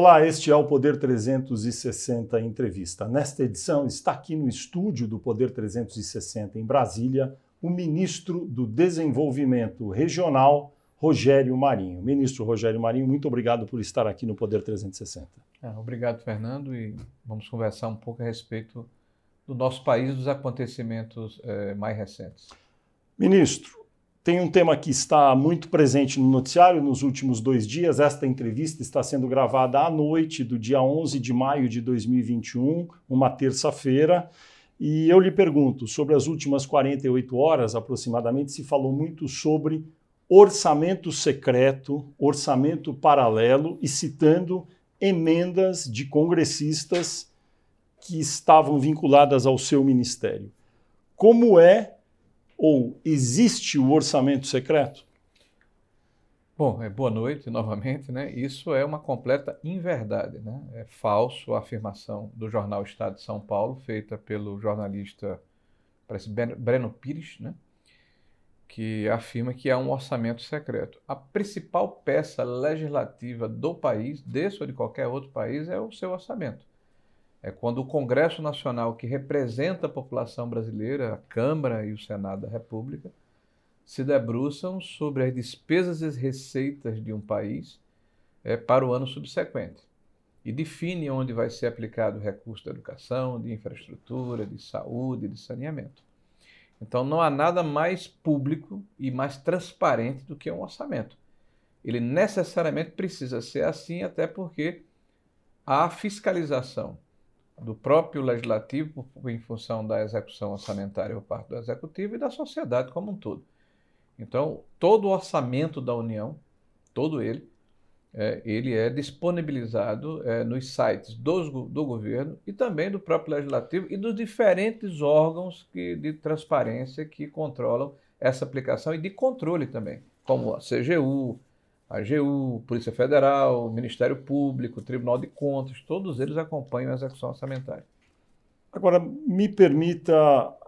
Olá, este é o Poder 360 Entrevista. Nesta edição está aqui no estúdio do Poder 360 em Brasília o ministro do Desenvolvimento Regional, Rogério Marinho. Ministro Rogério Marinho, muito obrigado por estar aqui no Poder 360. É, obrigado, Fernando, e vamos conversar um pouco a respeito do nosso país, dos acontecimentos é, mais recentes. Ministro, tem um tema que está muito presente no noticiário nos últimos dois dias. Esta entrevista está sendo gravada à noite do dia 11 de maio de 2021, uma terça-feira. E eu lhe pergunto, sobre as últimas 48 horas aproximadamente, se falou muito sobre orçamento secreto, orçamento paralelo e citando emendas de congressistas que estavam vinculadas ao seu ministério. Como é ou existe o orçamento secreto? Bom, é, boa noite novamente. Né? Isso é uma completa inverdade. Né? É falso a afirmação do jornal Estado de São Paulo, feita pelo jornalista parece Breno Pires, né? que afirma que há um orçamento secreto. A principal peça legislativa do país, desse ou de qualquer outro país, é o seu orçamento é quando o Congresso Nacional, que representa a população brasileira, a Câmara e o Senado da República, se debruçam sobre as despesas e receitas de um país é, para o ano subsequente e define onde vai ser aplicado o recurso da educação, de infraestrutura, de saúde, de saneamento. Então não há nada mais público e mais transparente do que um orçamento. Ele necessariamente precisa ser assim, até porque a fiscalização do próprio legislativo em função da execução orçamentária por parte do executivo e da sociedade como um todo. Então, todo o orçamento da União, todo ele, é, ele é disponibilizado é, nos sites do, do governo e também do próprio legislativo e dos diferentes órgãos que, de transparência que controlam essa aplicação e de controle também, como a CGU, AGU, Polícia Federal, Ministério Público, Tribunal de Contas, todos eles acompanham a execução orçamentária. Agora, me permita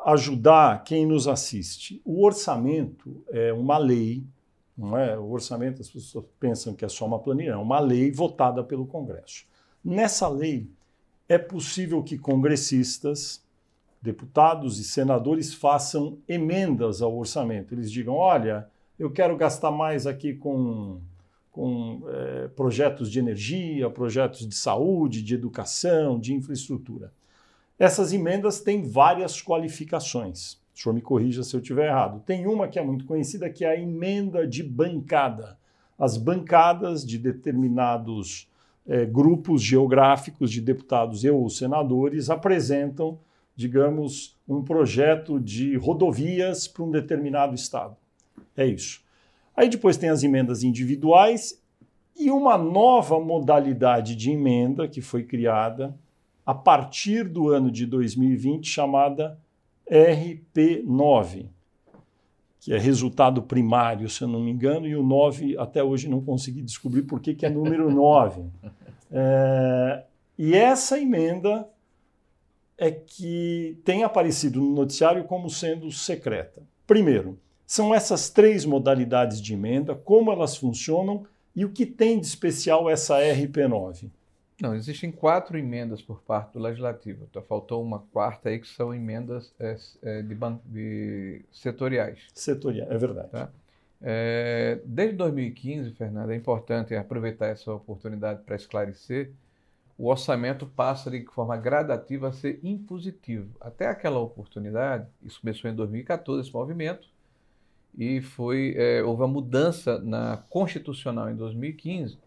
ajudar quem nos assiste. O orçamento é uma lei, não é? O orçamento, as pessoas pensam que é só uma planilha, é uma lei votada pelo Congresso. Nessa lei, é possível que congressistas, deputados e senadores façam emendas ao orçamento. Eles digam: olha, eu quero gastar mais aqui com com é, projetos de energia, projetos de saúde, de educação, de infraestrutura. Essas emendas têm várias qualificações. O senhor me corrija se eu estiver errado. Tem uma que é muito conhecida, que é a emenda de bancada. As bancadas de determinados é, grupos geográficos de deputados e ou senadores apresentam, digamos, um projeto de rodovias para um determinado estado. É isso. Aí depois tem as emendas individuais e uma nova modalidade de emenda que foi criada a partir do ano de 2020, chamada RP9, que é resultado primário, se eu não me engano, e o 9 até hoje não consegui descobrir por que, que é número 9. É, e essa emenda é que tem aparecido no noticiário como sendo secreta. Primeiro, são essas três modalidades de emenda, como elas funcionam e o que tem de especial essa RP9? Não, existem quatro emendas por parte do Legislativo. Então, faltou uma quarta aí que são emendas é, é, de, de, setoriais. Setoriais, é verdade. Tá? É, desde 2015, Fernando, é importante aproveitar essa oportunidade para esclarecer, o orçamento passa de forma gradativa a ser impositivo. Até aquela oportunidade, isso começou em 2014, esse movimento, e foi é, houve uma mudança na constitucional em 2015.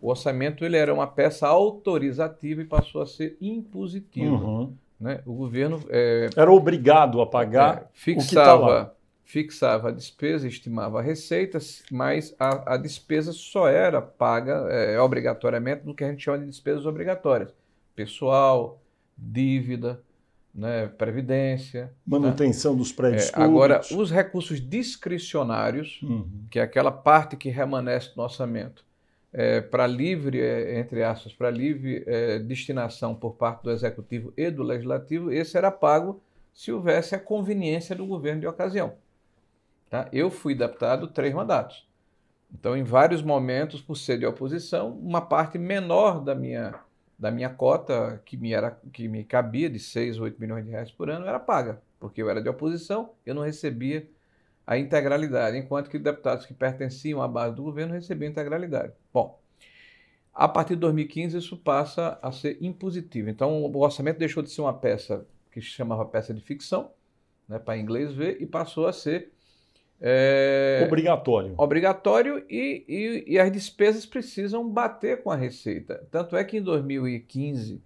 O orçamento ele era uma peça autorizativa e passou a ser impositiva. Uhum. Né? O governo é, era obrigado a pagar é, fixava tá fixava a despesa, estimava a receita, mas a, a despesa só era paga é, obrigatoriamente no que a gente chama de despesas obrigatórias, pessoal, dívida, né, previdência. Manutenção né? dos prédios é, Agora, os recursos discricionários, uhum. que é aquela parte que remanesce no orçamento, é, para livre, é, entre aspas, para livre é, destinação por parte do Executivo e do Legislativo, esse era pago se houvesse a conveniência do governo de ocasião. Tá? Eu fui deputado três mandatos. Então, em vários momentos, por ser de oposição, uma parte menor da minha, da minha cota, que me, era, que me cabia, de 6 ou 8 milhões de reais por ano, era paga, porque eu era de oposição, eu não recebia a integralidade, enquanto que deputados que pertenciam à base do governo recebiam integralidade. Bom, a partir de 2015 isso passa a ser impositivo. Então o orçamento deixou de ser uma peça que se chamava peça de ficção, né, para inglês ver, e passou a ser é, obrigatório. Obrigatório e, e, e, as despesas precisam bater com a receita. Tanto é que em 2015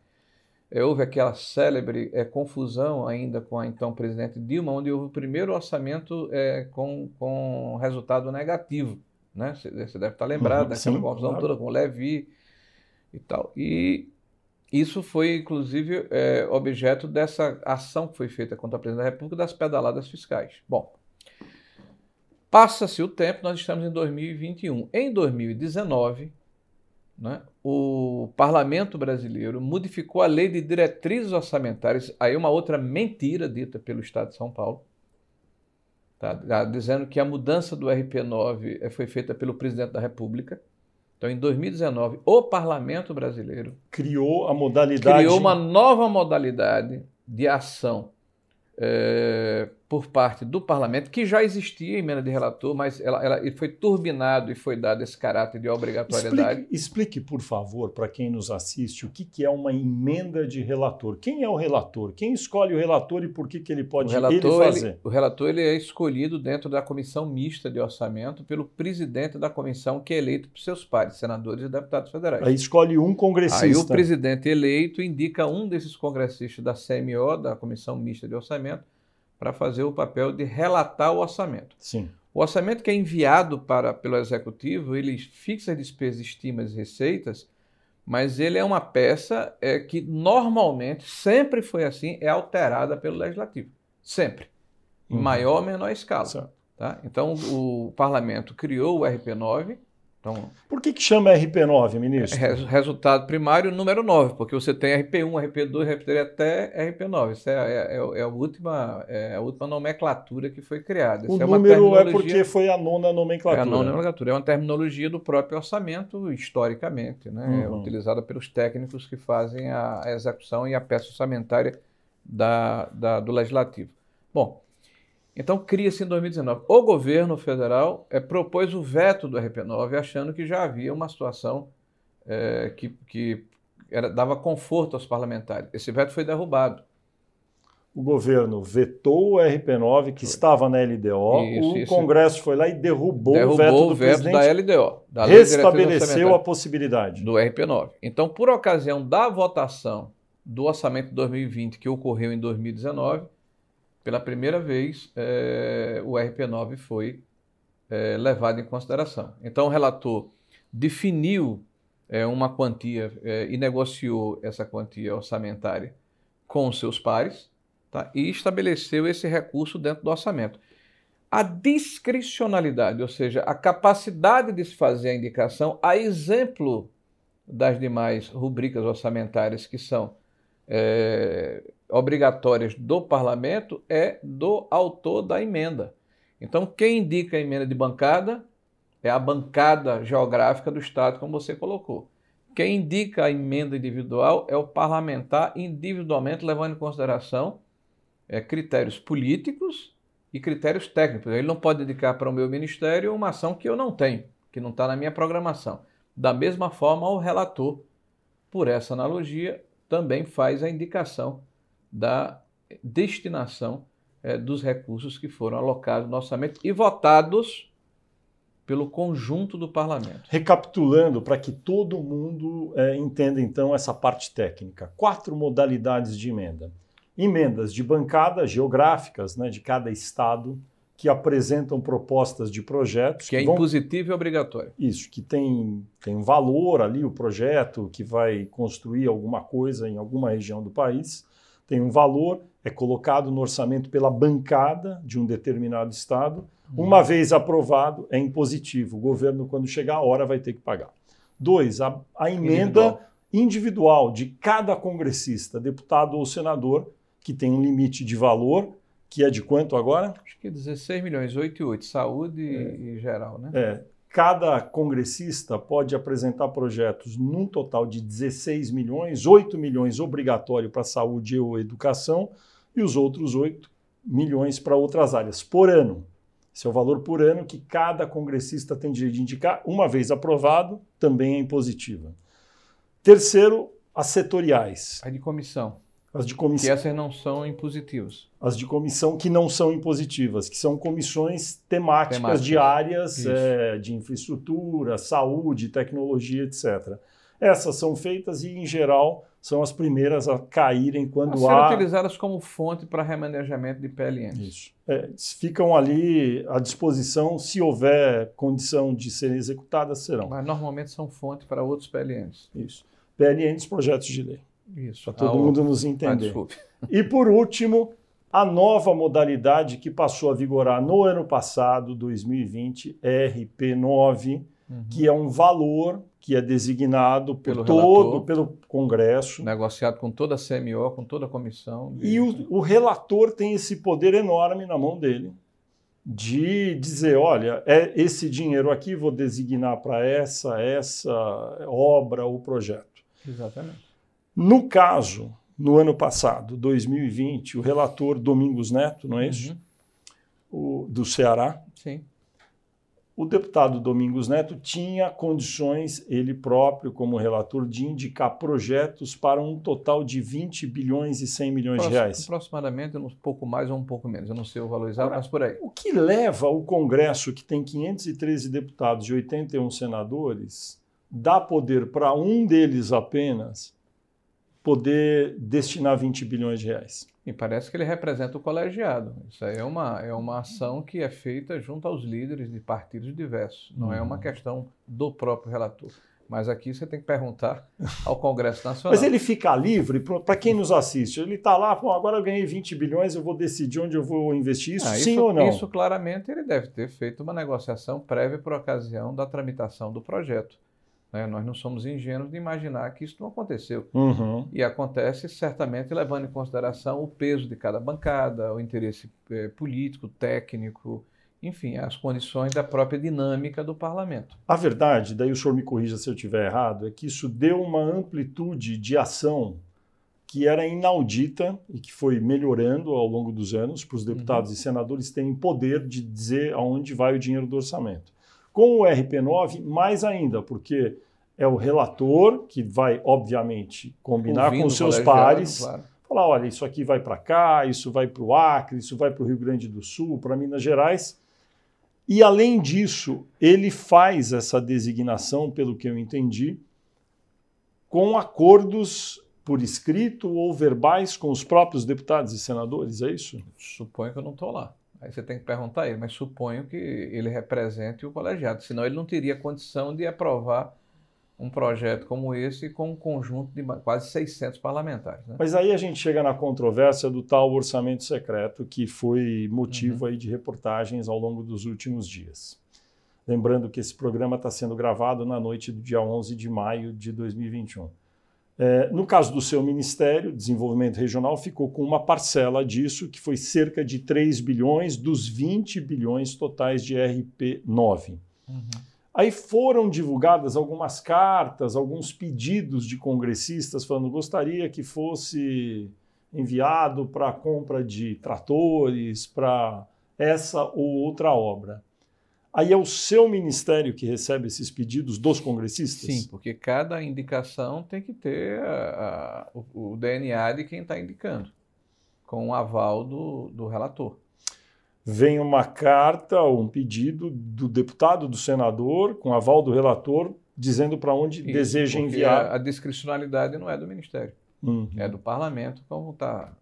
é, houve aquela célebre é, confusão ainda com a então presidente Dilma, onde houve o primeiro orçamento é, com, com resultado negativo. Né? Você, você deve estar lembrado uhum, daquela sim, confusão claro. toda com o Levi e tal. E isso foi, inclusive, é, objeto dessa ação que foi feita contra a presidente da República das pedaladas fiscais. Bom, passa-se o tempo, nós estamos em 2021. Em 2019, né, o parlamento brasileiro modificou a lei de diretrizes orçamentárias, aí uma outra mentira dita pelo Estado de São Paulo, tá, dizendo que a mudança do RP9 eh, foi feita pelo presidente da República. Então, em 2019, o parlamento brasileiro criou a modalidade. Criou uma nova modalidade de ação é, por parte do parlamento, que já existia em emenda de relator, mas ela, ela foi turbinado e foi dado esse caráter de obrigatoriedade. Explique, explique por favor, para quem nos assiste, o que, que é uma emenda de relator. Quem é o relator? Quem escolhe o relator e por que, que ele pode o relator, ele fazer? Ele, o relator ele é escolhido dentro da comissão mista de orçamento pelo presidente da comissão, que é eleito por seus pares, senadores e deputados federais. Aí escolhe um congressista. Aí o presidente eleito indica um desses congressistas da CMO, da comissão mista de orçamento, para fazer o papel de relatar o orçamento. Sim. O orçamento que é enviado para, pelo executivo, ele fixa despesas, estimas e receitas, mas ele é uma peça é, que normalmente, sempre foi assim, é alterada pelo legislativo. Sempre. Em uhum. maior ou menor escala. Tá? Então, o parlamento criou o RP9, então, Por que, que chama RP9, ministro? É, resultado primário número 9, porque você tem RP1, RP2, RP3 até RP9. Isso é, é, é, a, última, é a última nomenclatura que foi criada. O número é, porque foi a nona nomenclatura. É a nona nomenclatura. É uma terminologia do próprio orçamento, historicamente, né? É uhum. utilizada pelos técnicos que fazem a, a execução e a peça orçamentária da, da, do legislativo. Bom, então, cria-se em 2019. O governo federal é, propôs o veto do RP9, achando que já havia uma situação é, que, que era, dava conforto aos parlamentares. Esse veto foi derrubado. O governo vetou o RP9, que foi. estava na LDO, isso, o isso. Congresso foi lá e derrubou, derrubou o veto do o veto presidente, da LDO. Da restabeleceu a possibilidade. Do RP9. Então, por ocasião da votação do orçamento de 2020, que ocorreu em 2019, pela primeira vez, é, o RP9 foi é, levado em consideração. Então, o relator definiu é, uma quantia e negociou essa quantia orçamentária com seus pares tá? e estabeleceu esse recurso dentro do orçamento. A discricionalidade, ou seja, a capacidade de se fazer a indicação, a exemplo das demais rubricas orçamentárias que são é, obrigatórias do parlamento é do autor da emenda. Então, quem indica a emenda de bancada é a bancada geográfica do Estado, como você colocou. Quem indica a emenda individual é o parlamentar individualmente, levando em consideração é, critérios políticos e critérios técnicos. Ele não pode indicar para o meu ministério uma ação que eu não tenho, que não está na minha programação. Da mesma forma, o relator, por essa analogia, também faz a indicação da destinação é, dos recursos que foram alocados no orçamento e votados pelo conjunto do parlamento. Recapitulando, para que todo mundo é, entenda então essa parte técnica: quatro modalidades de emenda. Emendas de bancada geográficas né, de cada estado que apresentam propostas de projetos. Que, é vão... impositivo e obrigatório. Isso, que tem, tem um valor ali, o projeto, que vai construir alguma coisa em alguma região do país tem um valor, é colocado no orçamento pela bancada de um determinado estado. Uhum. Uma vez aprovado, é impositivo. O governo, quando chegar a hora, vai ter que pagar. Dois, a, a emenda individual. individual de cada congressista, deputado ou senador, que tem um limite de valor, que é de quanto agora? Acho que 16 milhões, 8 e 8, saúde é. e geral, né? É. cada congressista pode apresentar projetos num total de 16 milhões, 8 milhões obrigatório para saúde ou educação e os outros 8 milhões para outras áreas por ano. Esse é o valor por ano que cada congressista tem direito de indicar. Uma vez aprovado, também é impositiva. Terceiro, as setoriais. A de comissão. As de comissão. Que essas não são impositivas. As de comissão que não são impositivas, que são comissões temáticas, temáticas. de áreas é, de infraestrutura, saúde, tecnologia, etc. Essas são feitas e, em geral, são as primeiras a caírem quando a há. utilizadas como fonte para remanejamento de PLNs. Isso. É, ficam ali à disposição, se houver condição de serem executadas, serão. Mas normalmente são fonte para outros PLNs. Isso. PLNs, projetos de lei. Isso. Para todo ah, mundo nos entender. Ah. E por último, a nova modalidade que passou a vigorar no ano passado, 2020, RP9 uhum. que é um valor que é designado pelo todo relator, pelo Congresso. Negociado com toda a CMO, com toda a comissão. De... E o, o relator tem esse poder enorme na mão dele de dizer, olha, é esse dinheiro aqui vou designar para essa, essa obra ou projeto. Exatamente. No caso, no ano passado, 2020, o relator Domingos Neto, não é isso? Uhum. O, do Ceará. Sim o deputado Domingos Neto tinha condições, ele próprio, como relator, de indicar projetos para um total de 20 bilhões e 100 milhões de reais. Aproximadamente, um pouco mais ou um pouco menos. Eu não sei o valor exato, mas por aí. O que leva o Congresso, que tem 513 deputados e 81 senadores, dá poder para um deles apenas poder destinar 20 bilhões de reais? E parece que ele representa o colegiado. Isso aí é uma, é uma ação que é feita junto aos líderes de partidos diversos. Não é uma hum. questão do próprio relator. Mas aqui você tem que perguntar ao Congresso Nacional. Mas ele fica livre, para quem nos assiste, ele está lá, agora eu ganhei 20 bilhões, eu vou decidir onde eu vou investir isso, ah, sim isso, ou não? Isso claramente ele deve ter feito uma negociação prévia por ocasião da tramitação do projeto. Né? Nós não somos ingênuos de imaginar que isso não aconteceu. Uhum. E acontece certamente levando em consideração o peso de cada bancada, o interesse é, político, técnico, enfim, as condições da própria dinâmica do parlamento. A verdade, daí o senhor me corrija se eu estiver errado, é que isso deu uma amplitude de ação que era inaudita e que foi melhorando ao longo dos anos para os uhum. deputados uhum. e senadores terem poder de dizer aonde vai o dinheiro do orçamento. Com o RP9, mais ainda, porque é o relator que vai, obviamente, combinar Ouvindo com seus pares. Claro. Falar, olha, isso aqui vai para cá, isso vai para o Acre, isso vai para o Rio Grande do Sul, para Minas Gerais. E, além disso, ele faz essa designação, pelo que eu entendi, com acordos por escrito ou verbais com os próprios deputados e senadores, é isso? Suponho que eu não estou lá. Aí você tem que perguntar a ele, mas suponho que ele represente o colegiado, senão ele não teria condição de aprovar um projeto como esse com um conjunto de quase 600 parlamentares. Né? Mas aí a gente chega na controvérsia do tal orçamento secreto, que foi motivo uhum. aí de reportagens ao longo dos últimos dias. Lembrando que esse programa está sendo gravado na noite do dia 11 de maio de 2021. É, no caso do seu Ministério, Desenvolvimento Regional, ficou com uma parcela disso, que foi cerca de 3 bilhões dos 20 bilhões totais de RP9. Uhum. Aí foram divulgadas algumas cartas, alguns pedidos de congressistas falando gostaria que fosse enviado para a compra de tratores, para essa ou outra obra. Aí é o seu ministério que recebe esses pedidos dos congressistas? Sim, porque cada indicação tem que ter a, a, o, o, DNA de quem está indicando, com o aval do, do relator vem uma carta ou um pedido do deputado, do senador, com aval do relator, dizendo para onde Isso, deseja enviar. A, a discricionalidade não é do Ministério, uhum. é do parlamento, como está.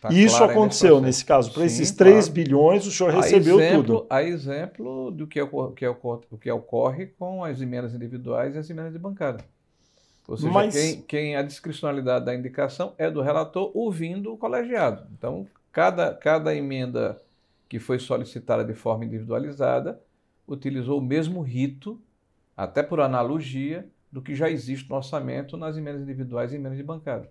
Tá Isso aconteceu nesse caso. Para esses 3 claro. bilhões, o senhor recebeu exemplo, tudo. A exemplo do que, ocorre, que, ocorre, que ocorre com as emendas individuais e as emendas de bancada. Ou seja, Mas... quem, quem a discricionalidade da indicação é do relator ouvindo o colegiado. Então, cada, cada emenda que foi solicitada de forma individualizada, utilizou o mesmo rito, até por analogia, do que já existe no orçamento nas emendas individuais e emendas de bancada.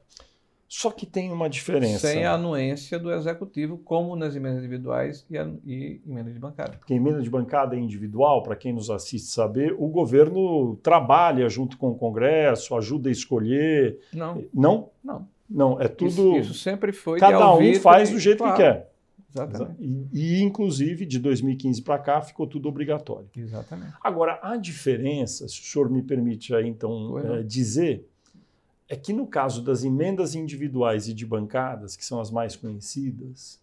Só que tem uma diferença. Sem a anuência do executivo, como nas emendas individuais e, a, e emendas de bancada. Porque emenda de bancada é individual, para quem nos assiste saber, o governo trabalha junto com o Congresso, ajuda a escolher. Não. Não? Não. Não, é tudo. Isso, isso sempre foi. Cada um faz do jeito claro. que quer. Exatamente. E, e, inclusive, de 2015 para cá, ficou tudo obrigatório. Exatamente. Agora, a diferença, se o senhor me permite aí, então, é, dizer, é que no caso das emendas individuais e de bancadas, que são as mais conhecidas,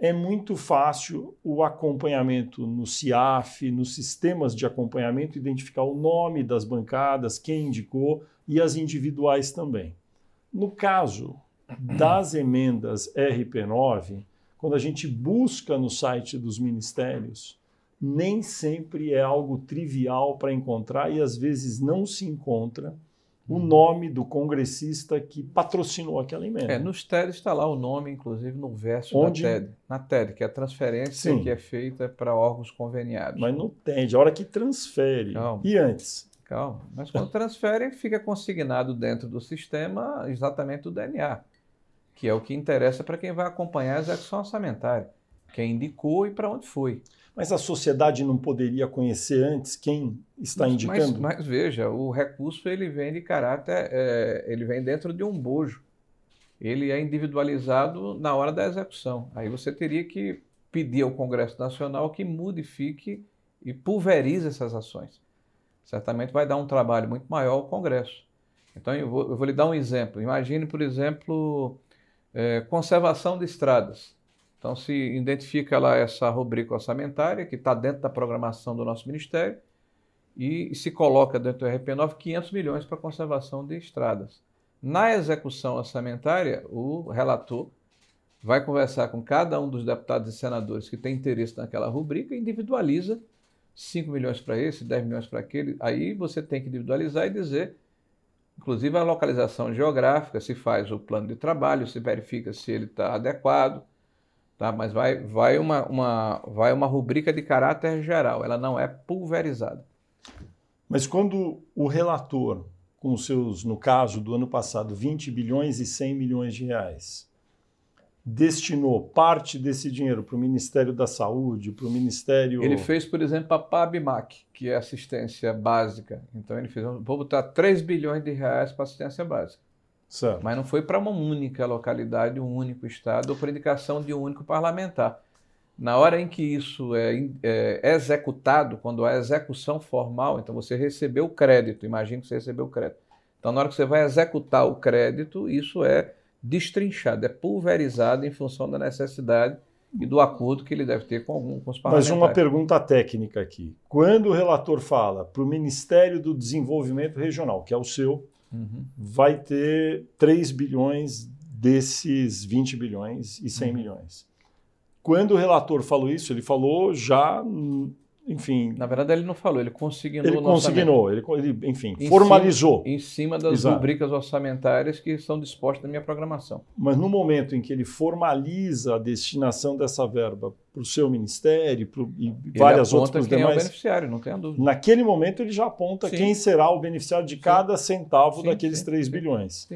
é muito fácil o acompanhamento no CIAF, nos sistemas de acompanhamento, identificar o nome das bancadas, quem indicou e as individuais também. No caso das emendas RP9, quando a gente busca no site dos ministérios, nem sempre é algo trivial para encontrar e às vezes não se encontra o uhum. nome do congressista que patrocinou aquela emenda. É, nos TED está lá o nome, inclusive, no verso Onde? da TED. Na TED, que é a transferência Sim. que é feita para órgãos conveniados. Mas no TED, a hora que transfere. Calma. E antes? Calma. Mas quando transfere, fica consignado dentro do sistema exatamente o DNA que é o que interessa para quem vai acompanhar a execução orçamentária, quem indicou e para onde foi. Mas a sociedade não poderia conhecer antes quem está mas, indicando? Mas, mas, veja, o recurso ele vem de caráter, é, ele vem dentro de um bojo. Ele é individualizado na hora da execução. Aí você teria que pedir ao Congresso Nacional que modifique e pulverize essas ações. Certamente vai dar um trabalho muito maior ao Congresso. Então eu vou, eu vou lhe dar um exemplo. Imagine, por exemplo, é, conservação de estradas. Então, se identifica lá essa rubrica orçamentária, que está dentro da programação do nosso Ministério, e, se coloca dentro do RP9 500 milhões para conservação de estradas. Na execução orçamentária, o relator vai conversar com cada um dos deputados e senadores que tem interesse naquela rubrica e individualiza 5 milhões para esse, 10 milhões para aquele. Aí você tem que individualizar e dizer Inclusive a localização geográfica, se faz o plano de trabalho, se verifica se ele está adequado, tá? mas vai, vai, uma, uma, vai uma rubrica de caráter geral, ela não é pulverizada. Mas quando o relator, com os seus, no caso do ano passado, 20 bilhões e 100 milhões de reais, destinou parte desse dinheiro para o Ministério da Saúde, para o Ministério. Ele fez, por exemplo, a PABMAC, que é assistência básica. Então ele fez, vou botar 3 bilhões de reais para assistência básica. Certo. Mas não foi para uma única localidade, um único estado, ou por indicação de um único parlamentar. Na hora em que isso é, é executado, quando há execução formal, então você recebeu o crédito, imagine que você recebeu o crédito. Então, na hora que você vai executar o crédito, isso é destrinchado, é pulverizado em função da necessidade e do acordo que ele deve ter com, algum, com os parlamentares. Mas uma pergunta técnica aqui. Quando o relator fala para o Ministério do Desenvolvimento Regional, que é o seu, uhum. vai ter 3 bilhões desses 20 bilhões e 100 uhum. milhões. Quando o relator falou isso, ele falou já enfim. Na verdade, ele não falou, ele consignou. Ele consignou, ele, ele, enfim, em formalizou. Cima, em cima das Exato. rubricas orçamentárias que são dispostas na minha programação. Mas no momento em que ele formaliza a destinação dessa verba para o seu ministério pro, e ele várias outras quem demais. É o beneficiário, não tenha dúvida. Naquele momento ele já aponta Sim. quem será o beneficiário de cada Sim. centavo Sim. daqueles 3 bilhões.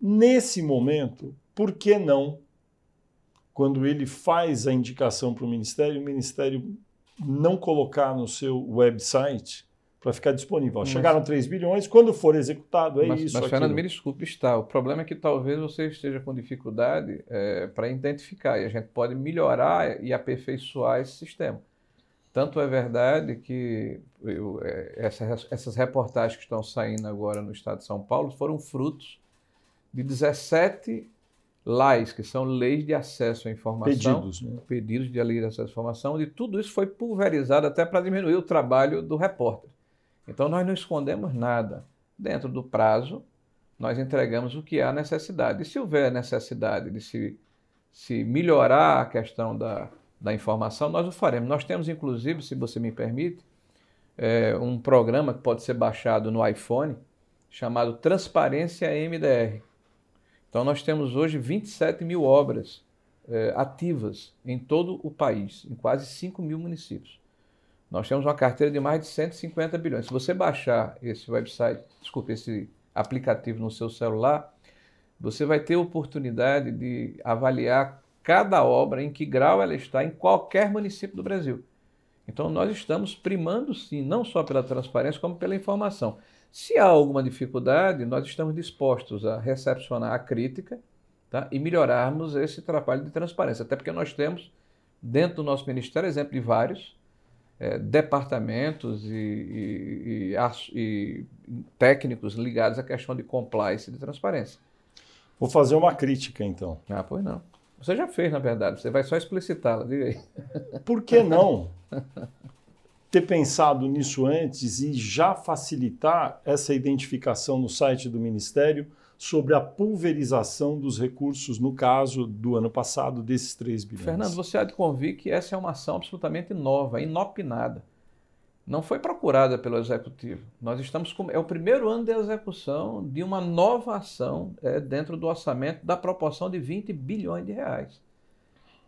Nesse momento, por que não? Quando ele faz a indicação para o ministério, o ministério não colocar no seu website para ficar disponível. Chegaram 3 bilhões, quando for executado, é mas, isso. Mas, aquilo. Fernando, me desculpe, está. O problema é que talvez você esteja com dificuldade é, para identificar, e a gente pode melhorar e aperfeiçoar esse sistema. Tanto é verdade que eu, é, essa, essas reportagens que estão saindo agora no estado de São Paulo foram frutos de 17 LAIs, que são leis de acesso à informação, pedidos, né? pedidos de lei de acesso à informação, e tudo isso foi pulverizado até para diminuir o trabalho do repórter. Então nós não escondemos nada. Dentro do prazo, nós entregamos o que há necessidade. E se houver necessidade de se, se melhorar a questão da, da informação, nós o faremos. Nós temos, inclusive, se você me permite, é, um programa que pode ser baixado no iPhone chamado Transparência MDR. Então, nós temos hoje 27 mil obras é, ativas em todo o país, em quase 5 mil municípios. Nós temos uma carteira de mais de 150 bilhões. Se você baixar esse website, desculpe, esse aplicativo no seu celular, você vai ter oportunidade de avaliar cada obra, em que grau ela está em qualquer município do Brasil. Então, nós estamos primando, sim, não só pela transparência, como pela informação. Se há alguma dificuldade, nós estamos dispostos a recepcionar a crítica tá? e melhorarmos esse trabalho de transparência. Até porque nós temos, dentro do nosso ministério, exemplo de vários é, departamentos e, e, e, e técnicos ligados à questão de compliance e de transparência. Vou fazer uma crítica, então. Ah, pois não. Você já fez, na verdade. Você vai só explicitá-la, diga aí. Por que não ter pensado nisso antes e já facilitar essa identificação no site do Ministério sobre a pulverização dos recursos, no caso do ano passado, desses 3 bilhões? Fernando, você há de convir que essa é uma ação absolutamente nova, inopinada não foi procurada pelo executivo. Nós estamos com, é o primeiro ano de execução de uma nova ação é, dentro do orçamento da proporção de 20 bilhões de reais.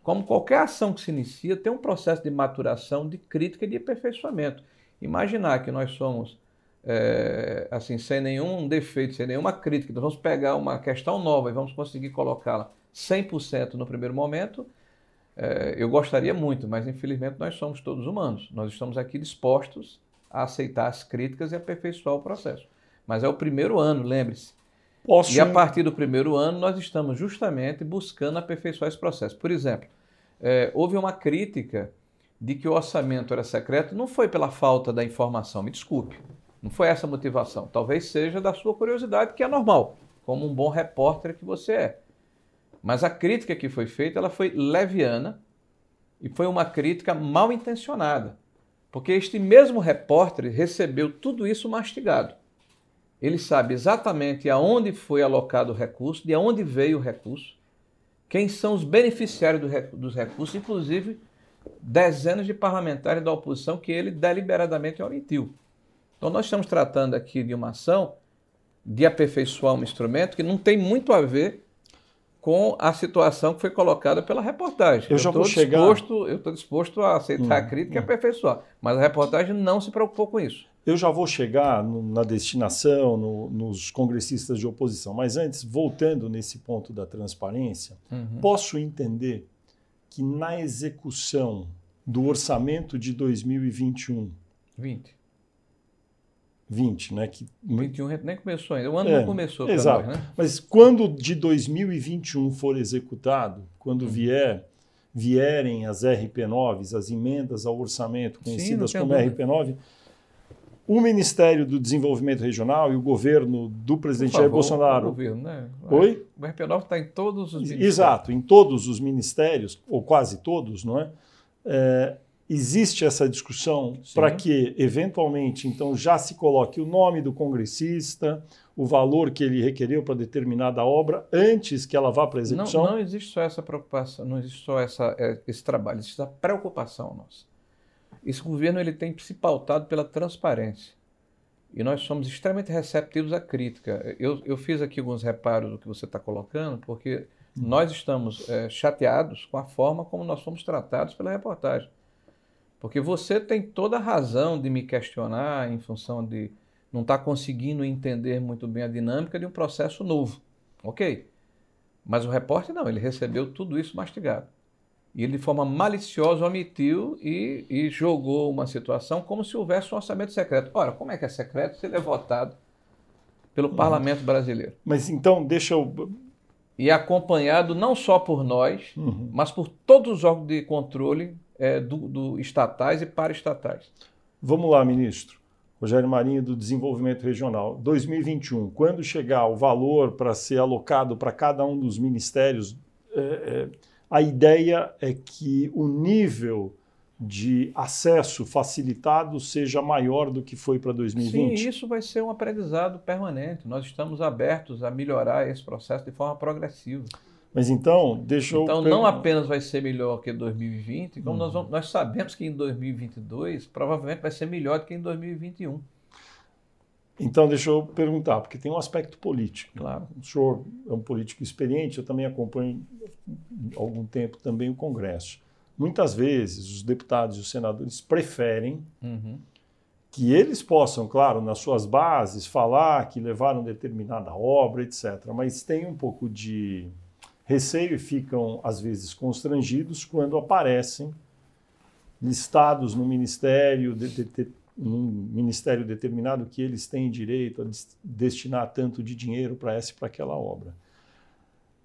Como qualquer ação que se inicia, tem um processo de maturação, de crítica e de aperfeiçoamento. Imaginar que nós somos é, assim sem nenhum defeito, sem nenhuma crítica, nós vamos pegar uma questão nova e vamos conseguir colocá-la 100% no primeiro momento, é, eu gostaria muito, mas infelizmente nós somos todos humanos. Nós estamos aqui dispostos a aceitar as críticas e aperfeiçoar o processo. Mas é o primeiro ano, lembre-se. Posso... E a partir do primeiro ano, nós estamos justamente buscando aperfeiçoar esse processo. Por exemplo, é, houve uma crítica de que o orçamento era secreto, não foi pela falta da informação, me desculpe. Não foi essa a motivação. Talvez seja da sua curiosidade, que é normal, como um bom repórter que você é. Mas a crítica que foi feita, ela foi leviana e foi uma crítica mal intencionada, porque este mesmo repórter recebeu tudo isso mastigado. Ele sabe exatamente aonde foi alocado o recurso, de onde veio o recurso, quem são os beneficiários dos recursos, inclusive dezenas de parlamentares da oposição que ele deliberadamente omitiu. Então, nós estamos tratando aqui de uma ação de aperfeiçoar um instrumento que não tem muito a ver com a situação que foi colocada pela reportagem. Eu já vou chegar. Disposto, eu estou disposto a aceitar hum, a crítica hum. e aperfeiçoar, mas a reportagem não se preocupou com isso. Eu já vou chegar no, na destinação, no, nos congressistas de oposição, mas antes, voltando nesse ponto da transparência, uhum. posso entender que na execução do orçamento de 2021, 20. 20, né? Que... 21 nem começou ainda. O ano é, não começou para nós, né? Mas quando de 2021 for executado, quando uhum. vier vierem as RP9, as emendas ao orçamento, conhecidas Sim, como RP9, o Ministério do Desenvolvimento Regional e o governo do presidente Jair Bolsonaro. O governo, né? Oi? O RP9 está em todos os ministérios. Exato, em todos os ministérios, ou quase todos, não é? é existe essa discussão para que, eventualmente, então já se coloque o nome do congressista, o valor que ele requereu para determinada obra, antes que ela vá para a execução? Não, não existe só essa preocupação, não existe só essa, é, esse trabalho, existe a preocupação nossa. Esse governo ele tem se pautado pela transparência. E nós somos extremamente receptivos à crítica. Eu, eu fiz aqui alguns reparos do que você está colocando, porque hum. nós estamos é, chateados com a forma como nós fomos tratados pela reportagem. Porque você tem toda a razão de me questionar em função de não estar tá conseguindo entender muito bem a dinâmica de um processo novo. Ok. Mas o repórter não, ele recebeu tudo isso mastigado. E ele, de forma maliciosa, omitiu e, e, jogou uma situação como se houvesse um orçamento secreto. Ora, como é que é secreto se ele é votado pelo uhum. parlamento brasileiro? Mas então, deixa eu. E acompanhado não só por nós, uhum. mas por todos os órgãos de controle é, do, do estatais e paraestatais. Vamos lá, ministro. Rogério Marinho, do Desenvolvimento Regional. 2021, quando chegar o valor para ser alocado para cada um dos ministérios, é, é, a ideia é que o nível de acesso facilitado seja maior do que foi para 2020? Sim, isso vai ser um aprendizado permanente. Nós estamos abertos a melhorar esse processo de forma progressiva. Mas então, deixa eu. Então, não apenas vai ser melhor que 2020, como nós, vamos, nós sabemos que em 2022 provavelmente vai ser melhor do que em 2021. Então, deixa eu perguntar, porque tem um aspecto político. Claro. O senhor é um político experiente, eu também acompanho há algum tempo também o Congresso. Muitas vezes, os deputados e os senadores preferem uhum. que eles possam, claro, nas suas bases, falar que levaram determinada obra, etc. Mas tem um pouco de receio e ficam, às vezes, constrangidos quando aparecem listados no ministério, de, de, de, num ministério determinado, que eles têm direito a destinar tanto de dinheiro para essa e para aquela obra.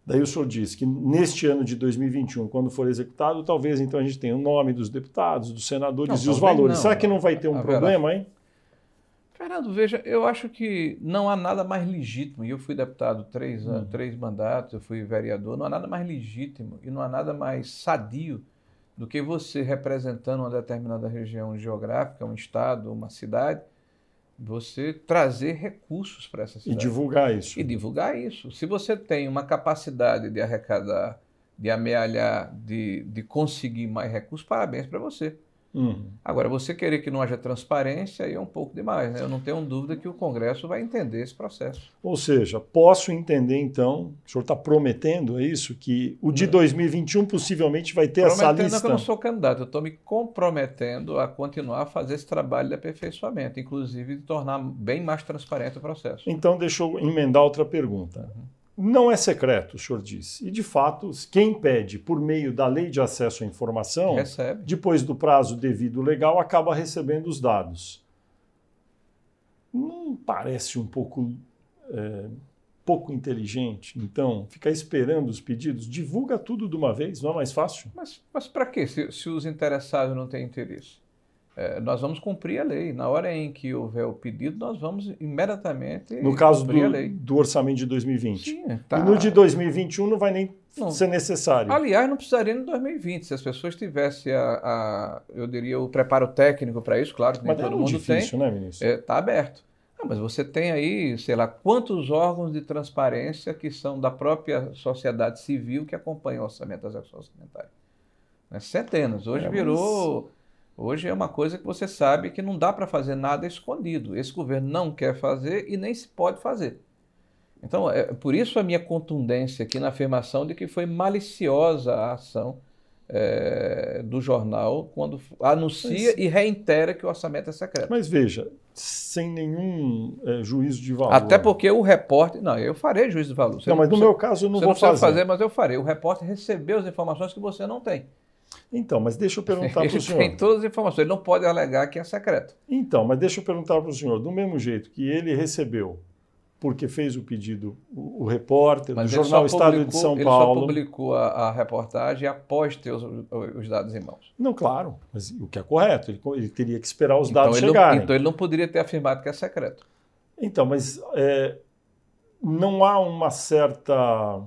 Daí o senhor diz que neste ano de 2021, quando for executado, talvez então a gente tenha o nome dos deputados, dos senadores não, e os valores. Não. Será que não vai ter um problema, hein? Fernando, veja, eu acho que não há nada mais legítimo, e eu fui deputado três, hum. três mandatos, eu fui vereador, não há nada mais legítimo e não há nada mais sadio do que você representando uma determinada região geográfica, um estado, uma cidade, você trazer recursos para essa cidade. E divulgar isso. E divulgar isso. Se você tem uma capacidade de arrecadar, de amealhar, de, de conseguir mais recursos, parabéns para você. Uhum. Agora, você querer que não haja transparência aí é um pouco demais. Né? Eu não tenho dúvida que o Congresso vai entender esse processo. Ou seja, posso entender então, o senhor está prometendo, é isso? Que o de 2021 possivelmente vai ter essa lista? Não, que eu não sou candidato, eu estou me comprometendo a continuar a fazer esse trabalho de aperfeiçoamento, inclusive de tornar bem mais transparente o processo. Então, deixa eu emendar outra pergunta. Uhum. Não é secreto, o senhor disse. E, de fato, quem pede por meio da lei de acesso à informação, Recebe. depois do prazo devido legal, acaba recebendo os dados. Não parece um pouco, é, pouco inteligente? Então, ficar esperando os pedidos, divulga tudo de uma vez, não é mais fácil? Mas, mas para quê, se, se os interessados não têm interesse? É, nós vamos cumprir a lei. Na hora em que houver o pedido, nós vamos imediatamente no caso cumprir do, a lei. do orçamento de 2020. Sim, tá. E no de 2021 não vai nem não. ser necessário. Aliás, não precisaria em 2020. Se as pessoas tivessem, a, a eu diria, o preparo técnico para isso, claro que nem mas todo é mundo difícil, tem. né, ministro? Está é, tá aberto. Ah, mas você tem aí, sei lá, quantos órgãos de transparência que são da própria sociedade civil que acompanham o orçamento das ações orçamentárias. Né? Centenas. Hoje é, virou... Mas Hoje é uma coisa que você sabe que não dá para fazer nada escondido. Esse governo não quer fazer e nem se pode fazer. Então, é por isso a minha contundência aqui na afirmação de que foi maliciosa a ação é, do jornal quando anuncia mas, e reitera que o orçamento é secreto. Mas veja, sem nenhum é, juízo de valor. Até porque o repórter. Não, eu farei juízo de valor. Você não, mas no meu caso eu não vou fazer. Você não fazer. fazer, mas eu farei. O repórter recebeu as informações que você não tem. Então, mas deixa eu perguntar para o senhor. Ele tem todas as informações, ele não pode alegar que é secreto. Então, mas deixa eu perguntar para o senhor, do mesmo jeito que ele recebeu, porque fez o pedido, o, o repórter mas do Jornal Estado de São ele Paulo. Ele só publicou a, a, reportagem após ter os, os, dados em mãos. Não, claro, mas o que é correto, ele, ele teria que esperar os então dados chegarem. Não, então ele não poderia ter afirmado que é secreto. Então, mas é, não há uma certa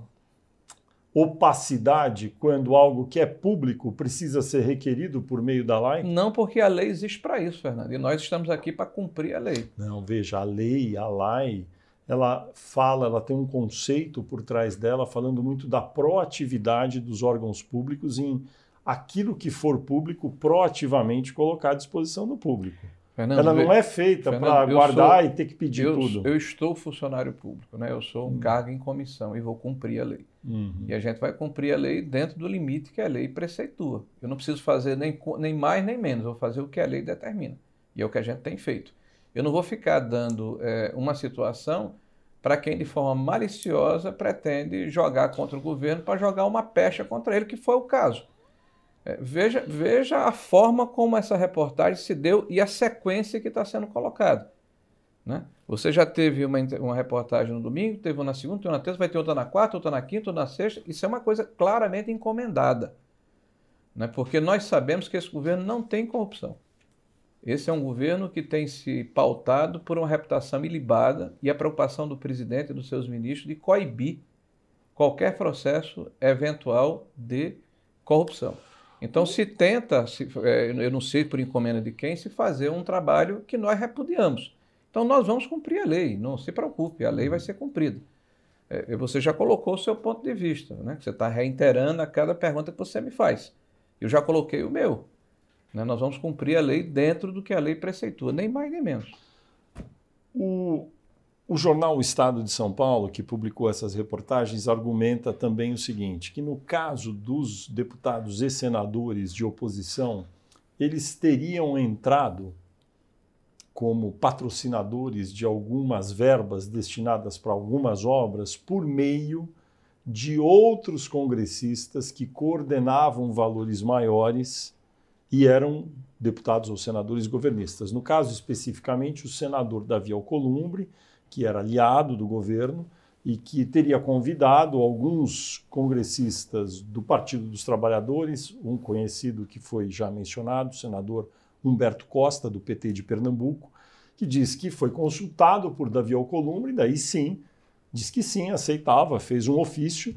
opacidade quando algo que é público precisa ser requerido por meio da lei? Não, porque a lei existe para isso, Fernando. E nós estamos aqui para cumprir a lei. Não, veja, a lei, a lei, ela fala, ela tem um conceito por trás dela falando muito da proatividade dos órgãos públicos em aquilo que for público proativamente colocar à disposição do público. Fernando, ela não é feita para guardar sou, e ter que pedir eu, tudo. Eu estou funcionário público, né? eu sou um hum. cargo em comissão e vou cumprir a lei. Uhum. E a gente vai cumprir a lei dentro do limite que a lei preceitua. Eu não preciso fazer nem, nem mais nem menos, vou fazer o que a lei determina. E é o que a gente tem feito. Eu não vou ficar dando é, uma situação para quem de forma maliciosa pretende jogar contra o governo para jogar uma pecha contra ele, que foi o caso. É, veja, veja a forma como essa reportagem se deu e a sequência que está sendo colocada. Né? Você já teve uma, uma reportagem no domingo, teve uma na segunda, teve uma na terça, vai ter outra na quarta, outra na quinta, outra na sexta. Isso é uma coisa claramente encomendada. Né? Porque nós sabemos que esse governo não tem corrupção. Esse é um governo que tem se pautado por uma reputação ilibada e a preocupação do presidente e dos seus ministros de coibir qualquer processo eventual de corrupção. Então se tenta, se, é, eu não sei por encomenda de quem, se fazer um trabalho que nós repudiamos. Então nós vamos cumprir a lei, não se preocupe, a lei vai ser cumprida. É, você já colocou o seu ponto de vista, né? Você está reiterando a cada pergunta que você me faz. Eu já coloquei o meu. Né? Nós vamos cumprir a lei dentro do que a lei preceitua, nem mais nem menos. O, o jornal o Estado de São Paulo, que publicou essas reportagens, argumenta também o seguinte: que no caso dos deputados e senadores de oposição, eles teriam entrado como patrocinadores de algumas verbas destinadas para algumas obras por meio de outros congressistas que coordenavam valores maiores e eram deputados ou senadores governistas. No caso especificamente, o senador Davi Alcolumbre, que era aliado do governo e que teria convidado alguns congressistas do Partido dos Trabalhadores, um conhecido que foi já mencionado, o senador Humberto Costa, do PT de Pernambuco, que diz que foi consultado por Davi Alcolumbre, daí sim, diz que sim, aceitava, fez um ofício,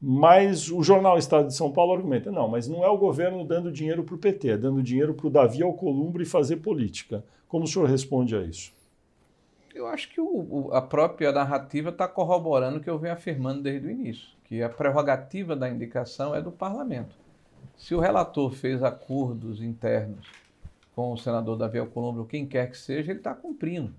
mas o jornal Estado de São Paulo argumenta: não, mas não é o governo dando dinheiro para o PT, é dando dinheiro para o Davi Alcolumbre fazer política. Como o senhor responde a isso? Eu acho que o, a própria narrativa está corroborando o que eu venho afirmando desde o início, que a prerrogativa da indicação é do parlamento. Se o relator fez acordos internos com o senador Davi Alcolumbre, ou quem quer que seja, ele está cumprindo.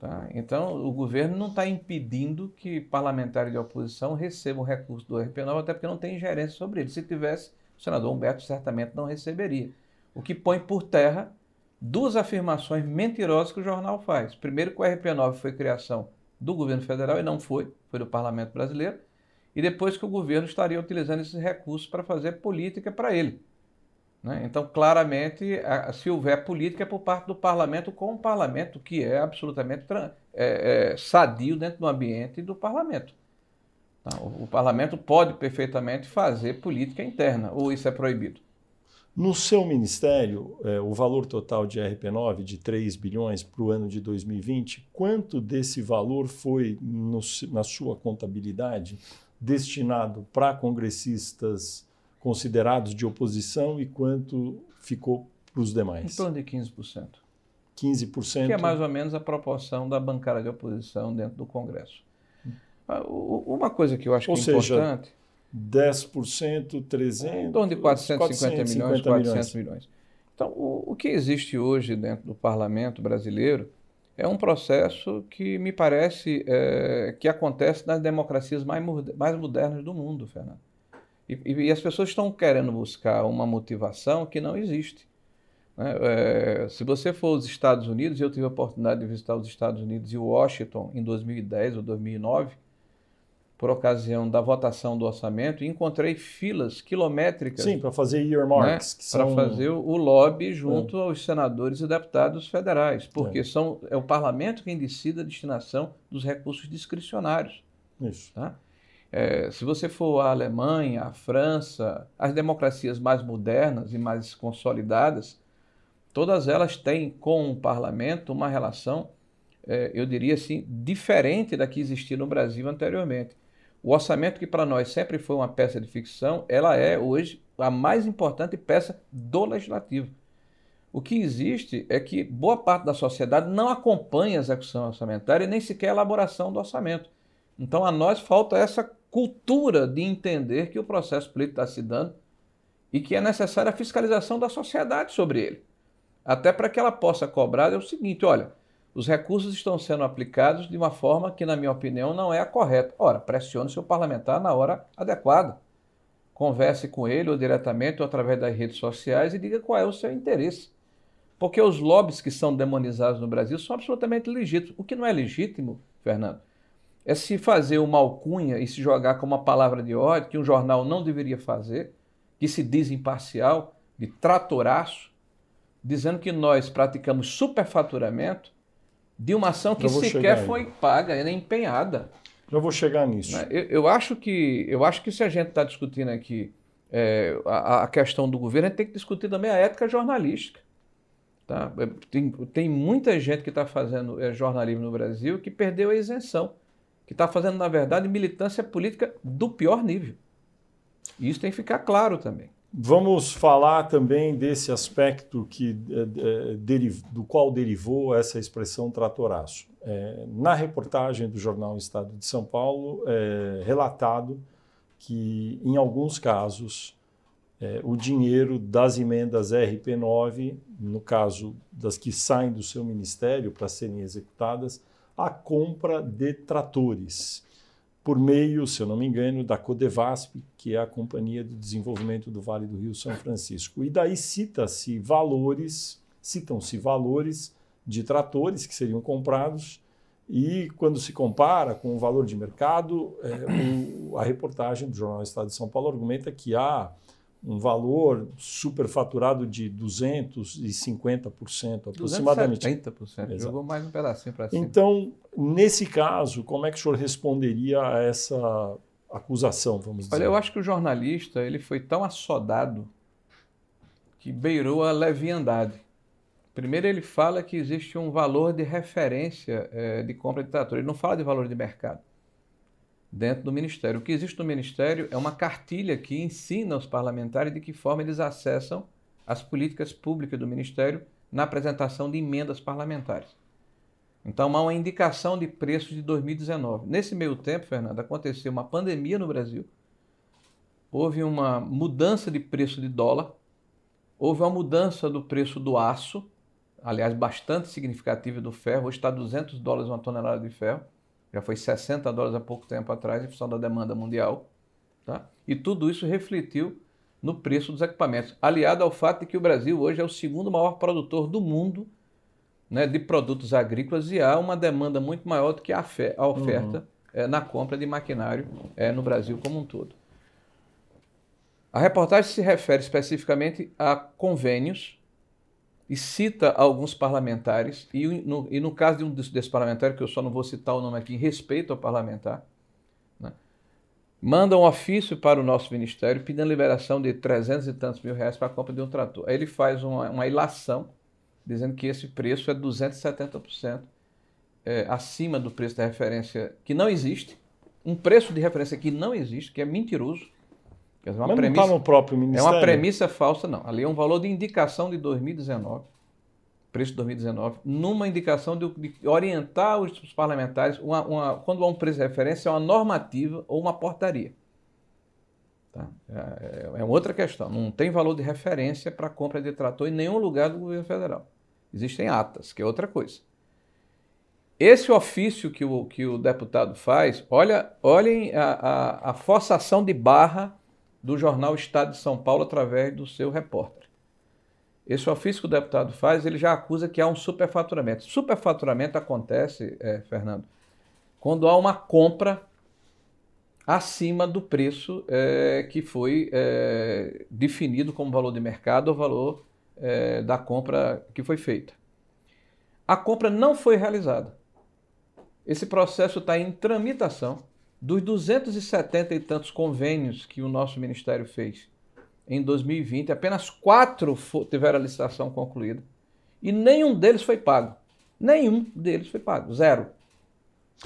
Tá? Então, o governo não está impedindo que parlamentares de oposição recebam recurso do RP9, até porque não tem ingerência sobre ele. Se tivesse, o senador Humberto certamente não receberia. O que põe por terra duas afirmações mentirosas que o jornal faz. Primeiro, que o RP9 foi criação do governo federal e não foi, foi do parlamento brasileiro. E depois que o governo estaria utilizando esses recursos para fazer política para ele. Né? Então, claramente, se houver política é por parte do parlamento com o parlamento, que é absolutamente é, é, sadio dentro do ambiente do parlamento. Tá? O, o parlamento pode perfeitamente fazer política interna, ou isso é proibido? No seu ministério, é, o valor total de RP9 de 3 bilhões para o ano de 2020, quanto desse valor foi no, na sua contabilidade destinado para congressistas considerados de oposição e quanto ficou para os demais? Em torno de 15%. 15%. Que é mais ou menos a proporção da bancada de oposição dentro do Congresso. Hum. Ah, uma coisa que eu acho ou que é seja, importante 10%, 300... Em torno de 450 milhões, 400 milhões. Então, o, o que existe hoje dentro do parlamento brasileiro é um processo que me parece é, que acontece nas democracias mais, mais modernas do mundo, Fernando. E, e, as pessoas estão querendo buscar uma motivação que não existe. Né? É, se você for aos Estados Unidos, eu tive a oportunidade de visitar os Estados Unidos e Washington em 2010 ou 2009, por ocasião da votação do orçamento e encontrei filas quilométricas. Sim, para fazer earmarks. Né, para fazer o lobby junto é. aos senadores e deputados federais, porque é. São, é o parlamento quem decide a destinação dos recursos discricionários. Isso. Tá? É, se você for à Alemanha, à França, as democracias mais modernas e mais consolidadas, todas elas têm com o parlamento uma relação, é, eu diria assim, diferente da que existia no Brasil anteriormente. O orçamento, que para nós sempre foi uma peça de ficção, ela é hoje a mais importante peça do legislativo. O que existe é que boa parte da sociedade não acompanha a execução orçamentária e nem sequer a elaboração do orçamento. Então, a nós falta essa cultura de entender que o processo político está se dando e que é necessária a fiscalização da sociedade sobre ele. Até para que ela possa cobrar é o seguinte: olha, os recursos estão sendo aplicados de uma forma que, na minha opinião, não é a correta. Ora, pressione seu parlamentar na hora adequada. Converse com ele ou diretamente ou através das redes sociais e diga qual é o seu interesse. Porque os lobbies que são demonizados no Brasil são absolutamente legítimos. O que não é legítimo, Fernando, é se fazer uma alcunha e se jogar com uma palavra de ódio que um jornal não deveria fazer, que se diz imparcial, de tratoraço, dizendo que nós praticamos superfaturamento de uma ação que sequer foi paga, nem empenhada. Já vou chegar nisso. Né? Eu, eu, acho, que, eu acho que se a gente está discutindo aqui é, a, a, questão do governo, a gente tem que discutir também a ética jornalística. Tá? É, tem, tem muita gente que está fazendo é, jornalismo no Brasil que perdeu a isenção, que está fazendo, na verdade, militância política do pior nível. E isso tem que ficar claro também. Vamos falar também desse aspecto que, é, do qual derivou essa expressão tratoraço. É, na reportagem do jornal Estado de São Paulo, é relatado que, em alguns casos, é, o dinheiro das emendas RP9, no caso das que saem do seu ministério para serem executadas, a compra de tratores por meio, se eu não me engano, da Codevasp, que é a Companhia de Desenvolvimento do Vale do Rio São Francisco. E daí cita-se valores, citam-se valores de tratores que seriam comprados e quando se compara com o valor de mercado, é, o, a reportagem do Jornal Estado de São Paulo argumenta que há um valor superfaturado de 250% aproximadamente. 270%, jogou mais um pedacinho para cima. Então, nesse caso, como é que o senhor responderia a essa acusação, vamos dizer? Olha, eu acho que o jornalista ele foi tão assodado que beirou a leviandade. Primeiro, ele fala que existe um valor de referência é, de compra de trator. Ele não fala de valor de mercado dentro do Ministério. O que existe no Ministério é uma cartilha que ensina aos parlamentares de que forma eles acessam as políticas públicas do Ministério na apresentação de emendas parlamentares. Então, há uma indicação de preços de 2019. Nesse meio tempo, Fernando, aconteceu uma pandemia no Brasil, houve uma mudança de preço de dólar, houve uma mudança do preço do aço, aliás, bastante significativa do ferro, hoje está 200 dólares uma tonelada de ferro, já foi 60 dólares há pouco tempo atrás, em função da demanda mundial. Tá? E tudo isso refletiu no preço dos equipamentos, aliado ao fato de que o Brasil hoje é o segundo maior produtor do mundo né, de produtos agrícolas e há uma demanda muito maior do que a, a oferta uhum. é, na compra de maquinário é, no Brasil como um todo. A reportagem se refere especificamente a convênios e cita alguns parlamentares, e no, e no caso de um desses parlamentares, que eu só não vou citar o nome aqui, em respeito ao parlamentar, né, manda um ofício para o nosso ministério pedindo liberação de 300 e tantos mil reais para a compra de um trator. Aí ele faz uma, uma ilação, dizendo que esse preço é 270% é, acima do preço da referência, que não existe, um preço de referência que não existe, que é mentiroso, dizer, Mas premissa, não está no próprio Ministério? É uma premissa falsa, não. Ali é um valor de indicação de 2019, preço de 2019, numa indicação de, de orientar os, os parlamentares, uma, uma, quando há um preço de referência, é uma normativa ou uma portaria. Tá? É, é, outra questão. Não tem valor de referência para compra de trator em nenhum lugar do governo federal. Existem atas, que é outra coisa. Esse ofício que o, que o deputado faz, olha, olhem a, a, a forçação de barra do jornal Estado de São Paulo através do seu repórter. Esse ofício que o deputado faz, ele já acusa que há um superfaturamento. Superfaturamento acontece, é, Fernando, quando há uma compra acima do preço é, que foi é, definido como valor de mercado ou valor é, da compra que foi feita. A compra não foi realizada. Esse processo está em tramitação dos 270 e tantos convênios que o nosso ministério fez em 2020, apenas quatro tiveram a licitação concluída e nenhum deles foi pago. Nenhum deles foi pago, zero.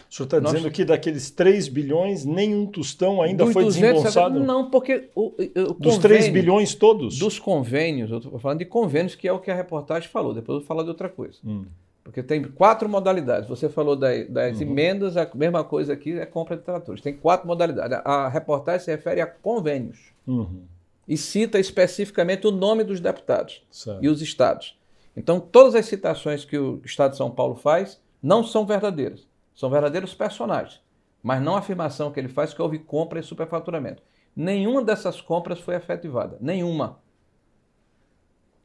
O senhor está dizendo que daqueles 3 bilhões, nenhum tostão ainda foi 270, desembolsado? Não, porque o, o Dos 3 bilhões todos? Dos convênios, eu estou falando de convênios, que é o que a reportagem falou, depois eu vou falar de outra coisa. Hum. Porque tem quatro modalidades. Você falou das, das uhum. emendas, a mesma coisa aqui é compra de tratores. Tem quatro modalidades. A reportagem se refere a convênios. Uhum. E cita especificamente o nome dos deputados certo. e os estados. Então, todas as citações que o Estado de São Paulo faz não são verdadeiras. São verdadeiros personagens. Mas não a afirmação que ele faz que houve compra e superfaturamento. Nenhuma dessas compras foi efetivada. Nenhuma.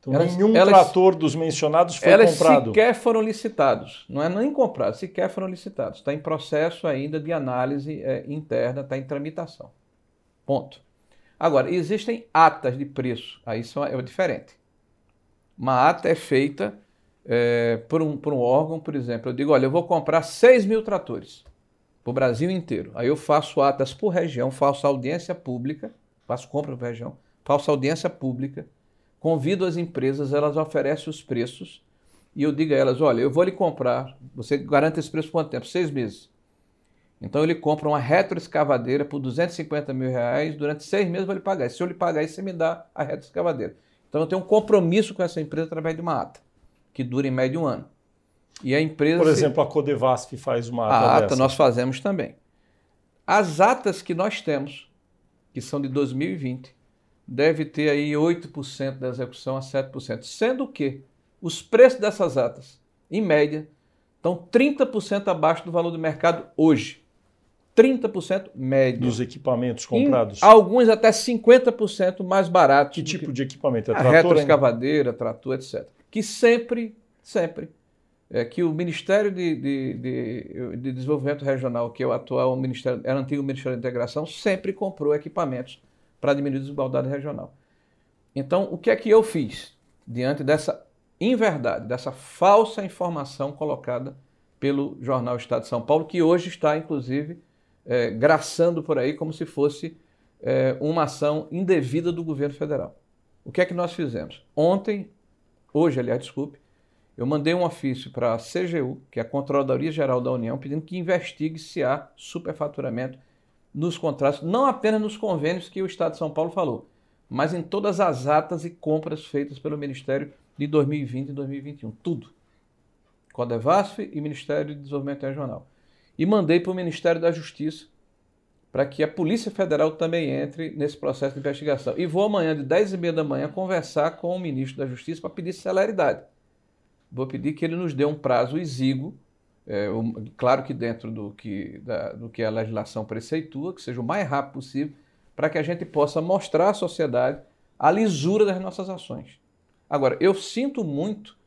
Então, elas, nenhum elas, trator dos mencionados foi elas comprado. Sequer foram licitados. Não é nem comprado, sequer foram licitados. Está em processo ainda de análise é, interna, está em tramitação. Ponto. Agora, existem atas de preço. Aí são, é diferente. Uma ata é feita é, por, um, por um órgão, por exemplo. Eu digo, olha, eu vou comprar 6 mil tratores para o Brasil inteiro. Aí eu faço atas por região, faço audiência pública, faço compra por região, faço audiência pública, convido as empresas, elas oferecem os preços e eu digo a elas: olha, eu vou lhe comprar, você garante esse preço por quanto tempo? Seis meses. Então ele compra uma retroescavadeira por 250 mil reais, durante seis meses eu vou lhe pagar. Se eu lhe pagar isso, você me dá a retroescavadeira. Então eu tenho um compromisso com essa empresa através de uma ata, que dura em média um ano. E a empresa. Por exemplo, se... a Codevasf faz uma ata. A ata dessa. nós fazemos também. As atas que nós temos, que são de 2020, deve ter aí 8% da execução a 7%. Sendo que os preços dessas atas, em média, estão 30% abaixo do valor do mercado hoje. 30% médio. Dos equipamentos comprados? Em alguns até 50% mais baratos. Que tipo que... de equipamento? É trator? Retroescavadeira, trator, etc. Que sempre, sempre é que o Ministério de, de, de, de Desenvolvimento Regional, que é o atual Ministério, era o antigo Ministério da Integração, sempre comprou equipamentos para diminuir a desigualdade regional. Então, o que é que eu fiz diante dessa inverdade, dessa falsa informação colocada pelo jornal Estado de São Paulo, que hoje está, inclusive, é, graçando por aí como se fosse é, uma ação indevida do governo federal. O que é que nós fizemos? Ontem, hoje, aliás, desculpe, eu mandei um ofício para a CGU, que é a Controladoria Geral da União, pedindo que investigue se há superfaturamento nos contratos, não apenas nos convênios que o Estado de São Paulo falou, mas em todas as atas e compras feitas pelo Ministério de 2020 e 2021. Tudo. Codevasf e Ministério de Desenvolvimento Regional. E mandei para o Ministério da Justiça para que a Polícia Federal também entre nesse processo de investigação. E vou amanhã, de 10 e meia da manhã, conversar com o ministro da Justiça para pedir celeridade. Vou pedir que ele nos dê um prazo exíguo, é, claro que dentro do que, da, do que a legislação preceitua, que seja o mais rápido possível, para que a gente possa mostrar à sociedade a lisura das nossas ações. Agora, eu sinto muito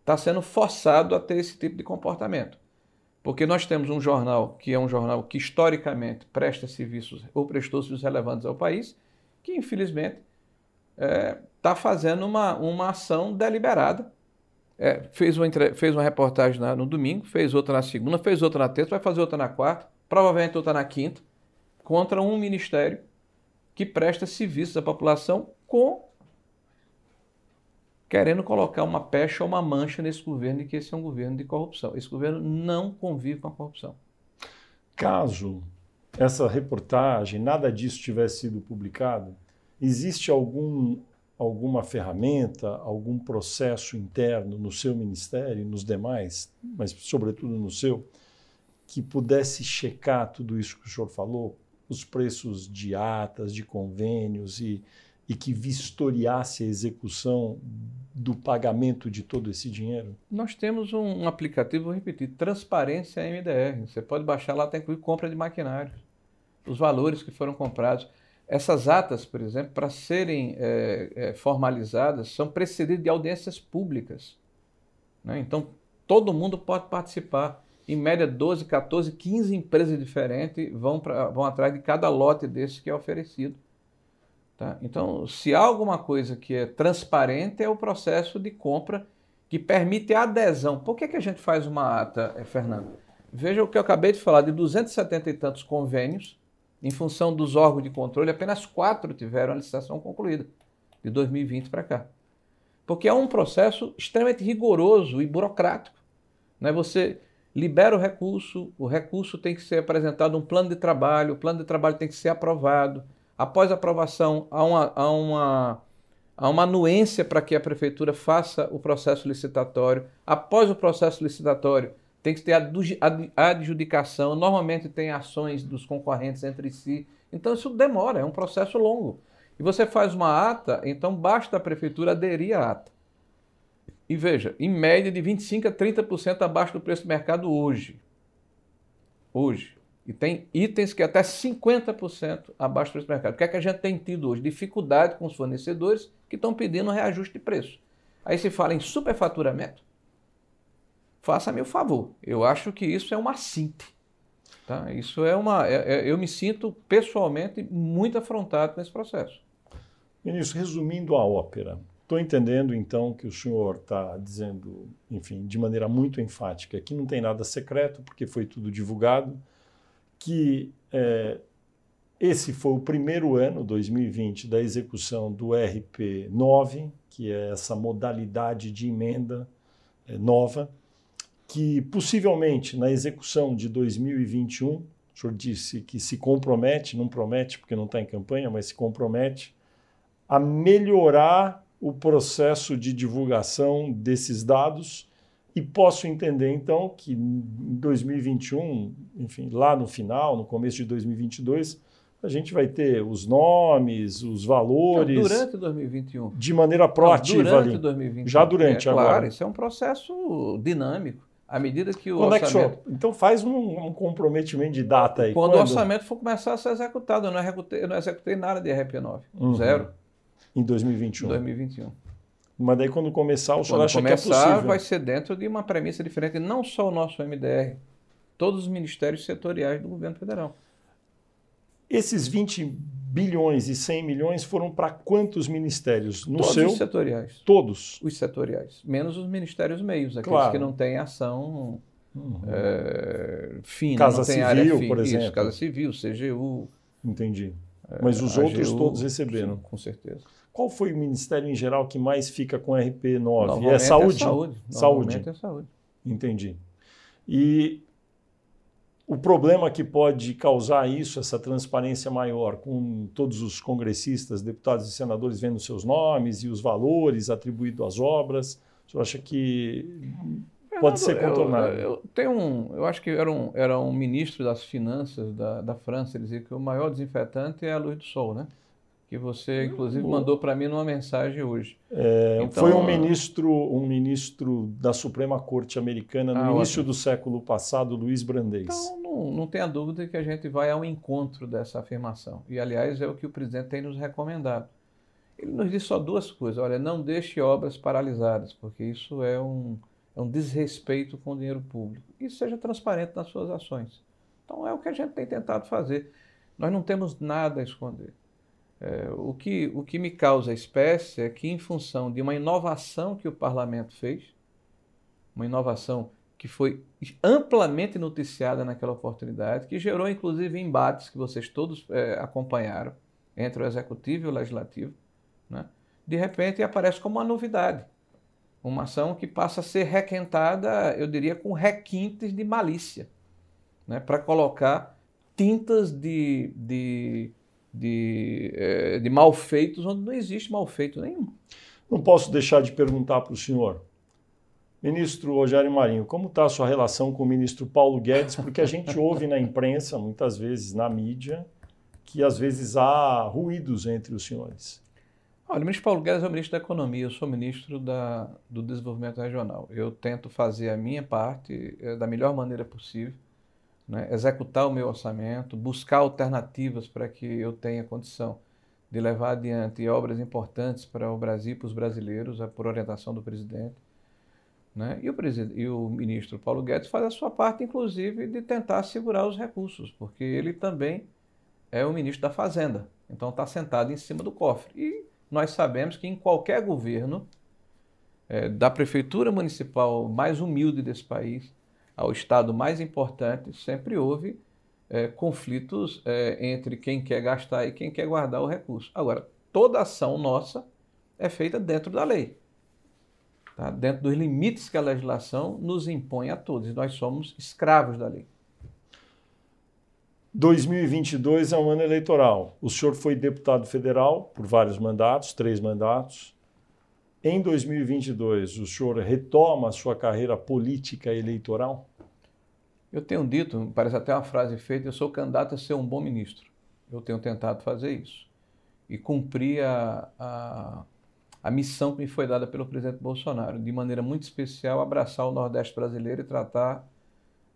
estar tá sendo forçado a ter esse tipo de comportamento. Porque nós temos um jornal que é um jornal que historicamente presta serviços ou prestou serviços relevantes ao país, que infelizmente está é, tá fazendo uma, uma ação deliberada. É, fez, uma, fez uma reportagem na, no domingo, fez outra na segunda, fez outra na terça, vai fazer outra na quarta, provavelmente outra na quinta, contra um ministério que presta serviços à população com querendo colocar uma pecha ou uma mancha nesse governo de que esse é um governo de corrupção. Esse governo não convive com a corrupção. Caso essa reportagem, nada disso tivesse sido publicado, existe algum, alguma ferramenta, algum processo interno no seu ministério, nos demais, mas sobretudo no seu, que pudesse checar tudo isso que o senhor falou, os preços de atas, de convênios e, e que vistoriasse a execução do pagamento de todo esse dinheiro? Nós temos um, aplicativo, vou repetir, Transparência MDR. Você pode baixar lá, tem incluir compra de maquinário, os valores que foram comprados. Essas atas, por exemplo, para serem é, é, formalizadas, são precedidas de audiências públicas. Né? Então, todo mundo pode participar. Em média, 12, 14, 15 empresas diferentes vão, pra, vão atrás de cada lote desse que é oferecido. Tá? Então, se há alguma coisa que é transparente, é o processo de compra que permite a adesão. Por que, que a gente faz uma ata, eh, Fernando? Veja o que eu acabei de falar, de 270 e tantos convênios, em função dos órgãos de controle, apenas quatro tiveram a licitação concluída, de 2020 para cá. Porque é um processo extremamente rigoroso e burocrático. Né? Você libera o recurso, o recurso tem que ser apresentado um plano de trabalho, o plano de trabalho tem que ser aprovado, Após aprovação, há uma, há uma, há uma anuência para que a prefeitura faça o processo licitatório. Após o processo licitatório, tem que ter adjudicação. Normalmente tem ações dos concorrentes entre si. Então isso demora, é um processo longo. E você faz uma ata, então basta a prefeitura aderir à ata. E veja, em média de 25% a 30% abaixo do preço do mercado hoje. Hoje. E tem itens que até 50% abaixo do preço do mercado. O que é que a gente tem tido hoje? Dificuldade com os fornecedores que estão pedindo reajuste de preço. Aí se fala em superfaturamento. Faça-me o favor. Eu acho que isso é uma cinte. Tá? Isso é uma. É, é, eu me sinto pessoalmente muito afrontado nesse processo. Ministro, resumindo a ópera, estou entendendo então que o senhor está dizendo, enfim, de maneira muito enfática, que não tem nada secreto, porque foi tudo divulgado que é, esse foi o primeiro ano, 2020, da execução do RP 9, que é essa modalidade de emenda é, nova, que possivelmente na execução de 2021, o senhor disse que se compromete, não promete porque não está em campanha, mas se compromete a melhorar o processo de divulgação desses dados e posso entender, então, que em 2021, enfim, lá no final, no começo de 2022, a gente vai ter os nomes, os valores. Não, durante 2021. De maneira proativa Não, durante ali. 2021. Já durante é, agora. Claro, isso é um processo dinâmico. À medida que o Quando orçamento... É que. Então faz um, um, comprometimento de data aí. Quando, Quando, o orçamento for começar a ser executado. Eu não executei, eu não executei nada de RP9. Uhum. Zero. Em 2021. Em 2021. Mas daí quando começar, o senhor Quando acha começar, que é possível? vai ser dentro de uma premissa diferente, não só o nosso MDR, todos os ministérios setoriais do governo federal. Esses 20 bilhões e 100 milhões foram para quantos ministérios? No todos seu? os setoriais. Todos. Os setoriais. Menos os ministérios meios, aqueles Claro. que não têm ação Uhum. é, fina, Casa Civil, área fina. por Isso, exemplo. Casa Civil, CGU. Entendi. Mas os AGU, outros todos receberam. sim, com certeza. Qual foi o ministério em geral que mais fica com RP9? Normalmente é saúde? saúde. Saúde. Normalmente é saúde. Entendi. E o problema que pode causar isso, essa transparência maior, com todos os congressistas, deputados e senadores vendo seus nomes e os valores atribuídos às obras, o senhor acha que pode ser contornado? Eu, eu, tenho um, eu acho que era um, era um ministro das finanças da, da França, ele dizia que o maior desinfetante é a luz do sol, né? Que você, inclusive, Hum, mandou para mim numa mensagem hoje. É, Então, foi um ministro, um ministro da Suprema Corte Americana no Ah, início ótimo. do século passado, Luiz Brandez. Então, não, tenha dúvida que a gente vai ao encontro dessa afirmação. E, aliás, é o que o presidente tem nos recomendado. Ele nos diz só duas coisas. Olha, não deixe obras paralisadas, porque isso é um, é um desrespeito com o dinheiro público. E seja transparente nas suas ações. Então, é o que a gente tem tentado fazer. Nós não temos nada a esconder. É, o, que, o que me causa espécie é que, em função de uma inovação que o parlamento fez, uma inovação que foi amplamente noticiada naquela oportunidade, que gerou inclusive embates que vocês todos eh, acompanharam entre o executivo e o legislativo, né? de repente aparece como uma novidade. Uma ação que passa a ser requentada, eu diria, com requintes de malícia, né? para colocar tintas de, de, de, eh, de malfeitos onde não existe malfeito nenhum. Não posso deixar de perguntar para o senhor. Ministro Rogério Marinho, como está a sua relação com o ministro Paulo Guedes? Porque a gente ouve na imprensa, muitas vezes na mídia, que às vezes há ruídos entre os senhores. Olha, o ministro Paulo Guedes é o ministro da Economia, eu sou ministro da, do Desenvolvimento Regional. Eu tento fazer a minha parte eh, da melhor maneira possível, né? executar o meu orçamento, buscar alternativas para que eu tenha condição de levar adiante obras importantes para o Brasil e para os brasileiros, eh, por orientação do presidente. Né? E, o e o ministro Paulo Guedes faz a sua parte, inclusive, de tentar segurar os recursos, porque ele também é o ministro da Fazenda, então está sentado em cima do cofre. E nós sabemos que em qualquer governo, eh, da prefeitura municipal mais humilde desse país ao estado mais importante, sempre houve eh, conflitos eh, entre quem quer gastar e quem quer guardar o recurso. Agora, toda ação nossa é feita dentro da lei, tá? dentro dos limites que a legislação nos impõe a todos. Nós somos escravos da lei. 2022 é um ano eleitoral. O senhor foi deputado federal por vários mandatos, três mandatos. Em 2022, o senhor retoma a sua carreira política eleitoral? Eu tenho dito, parece até uma frase feita, eu sou candidato a ser um bom ministro. Eu tenho tentado fazer isso. E cumprir a, a, a missão que me foi dada pelo presidente Bolsonaro, de maneira muito especial, abraçar o Nordeste brasileiro e tratar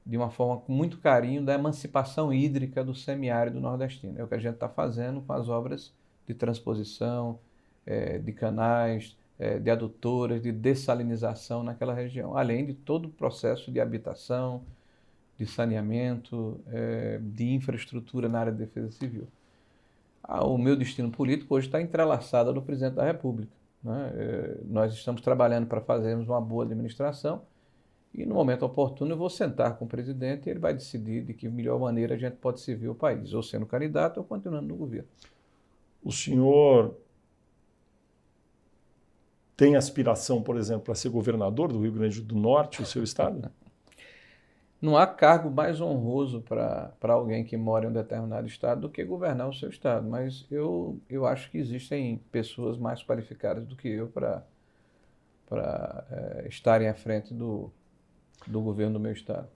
de uma forma com muito carinho da emancipação hídrica do semiárido nordestino. É o que a gente está fazendo com as obras de transposição, eh, de canais, eh, de adutoras, de dessalinização naquela região, além de todo o processo de habitação, de saneamento, eh, de infraestrutura na área de defesa civil. Ah, o meu destino político hoje está entrelaçado ao presidente da República. Né? Eh, Nós estamos trabalhando para fazermos uma boa administração e no momento oportuno eu vou sentar com o presidente e ele vai decidir de que melhor maneira a gente pode servir o país, ou sendo candidato ou continuando no governo. O senhor tem aspiração, por exemplo, para ser governador do Rio Grande do Norte, o seu estado? Não há cargo mais honroso para alguém que mora em um determinado estado do que governar o seu estado, mas eu, eu acho que existem pessoas mais qualificadas do que eu para é, estarem à frente do, do governo do meu estado.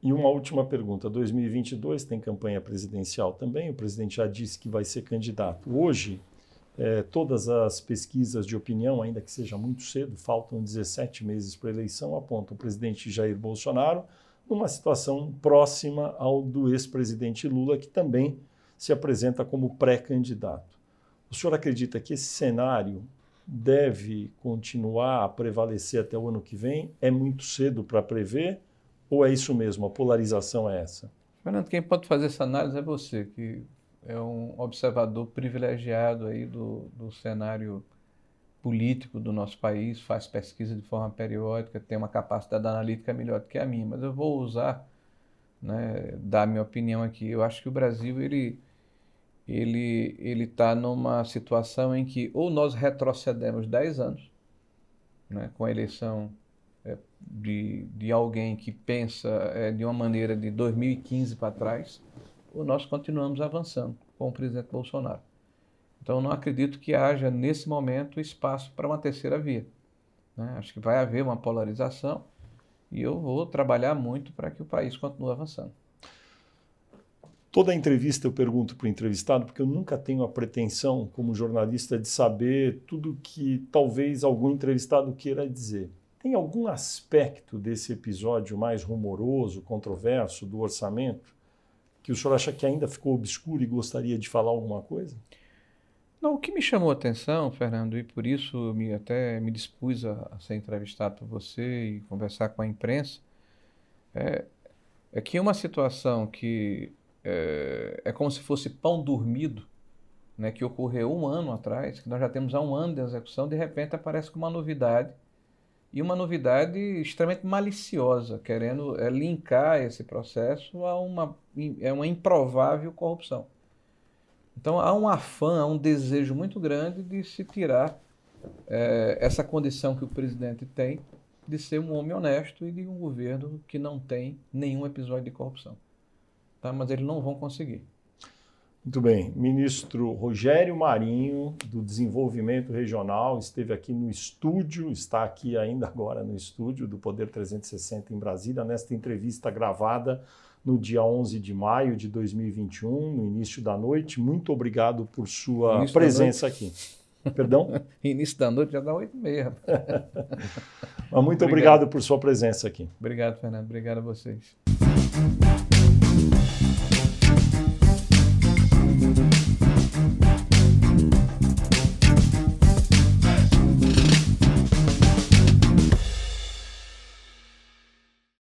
E uma última pergunta: 2022 tem campanha presidencial também. O presidente já disse que vai ser candidato. Hoje, eh, todas as pesquisas de opinião, ainda que seja muito cedo, faltam 17 meses para a eleição, apontam o presidente Jair Bolsonaro numa situação próxima ao do ex-presidente Lula, que também se apresenta como pré-candidato. O senhor acredita que esse cenário deve continuar a prevalecer até o ano que vem? É muito cedo para prever? Ou é isso mesmo? A polarização é essa? Fernando, quem pode fazer essa análise é você, que é um observador privilegiado aí do, do cenário político do nosso país, faz pesquisa de forma periódica, tem uma capacidade analítica melhor do que a minha, mas eu vou usar, né, dar minha opinião aqui. Eu acho que o Brasil ele ele ele está numa situação em que ou nós retrocedemos 10 anos, né, com a eleição é, de, de alguém que pensa é, de uma maneira de 2015 para trás, nós continuamos avançando com o presidente Bolsonaro. Então, não acredito que haja, nesse momento, espaço para uma terceira via. Né? Acho que vai haver uma polarização e eu vou trabalhar muito para que o país continue avançando. Toda entrevista eu pergunto para o entrevistado, porque eu nunca tenho a pretensão, como jornalista, de saber tudo que talvez algum entrevistado queira dizer. Tem algum aspecto desse episódio mais rumoroso, controverso, do orçamento, que o senhor acha que ainda ficou obscuro e gostaria de falar alguma coisa? Não, o que me chamou a atenção, Fernando, e por isso me, até me dispus a, a, ser entrevistado por você e conversar com a imprensa, é, é que uma situação que é, é, como se fosse pão dormido, né, que ocorreu um ano atrás, que nós já temos há um ano de execução, de repente aparece com uma novidade, e uma novidade extremamente maliciosa, querendo é, linkar esse processo a uma, é uma improvável corrupção. Então há um afã, há um desejo muito grande de se tirar é, essa condição que o presidente tem de ser um homem honesto e de um governo que não tem nenhum episódio de corrupção. Tá? Mas eles não vão conseguir. Muito bem. Ministro Rogério Marinho, do Desenvolvimento Regional, esteve aqui no estúdio, está aqui ainda agora no estúdio do Poder 360 em Brasília, nesta entrevista gravada no dia 11 de maio de 2021, no início da noite. Muito obrigado por sua início presença aqui. Perdão? início da noite já dá 8 e meia. Mas muito obrigado. obrigado por sua presença aqui. Obrigado, Fernando. Obrigado a vocês.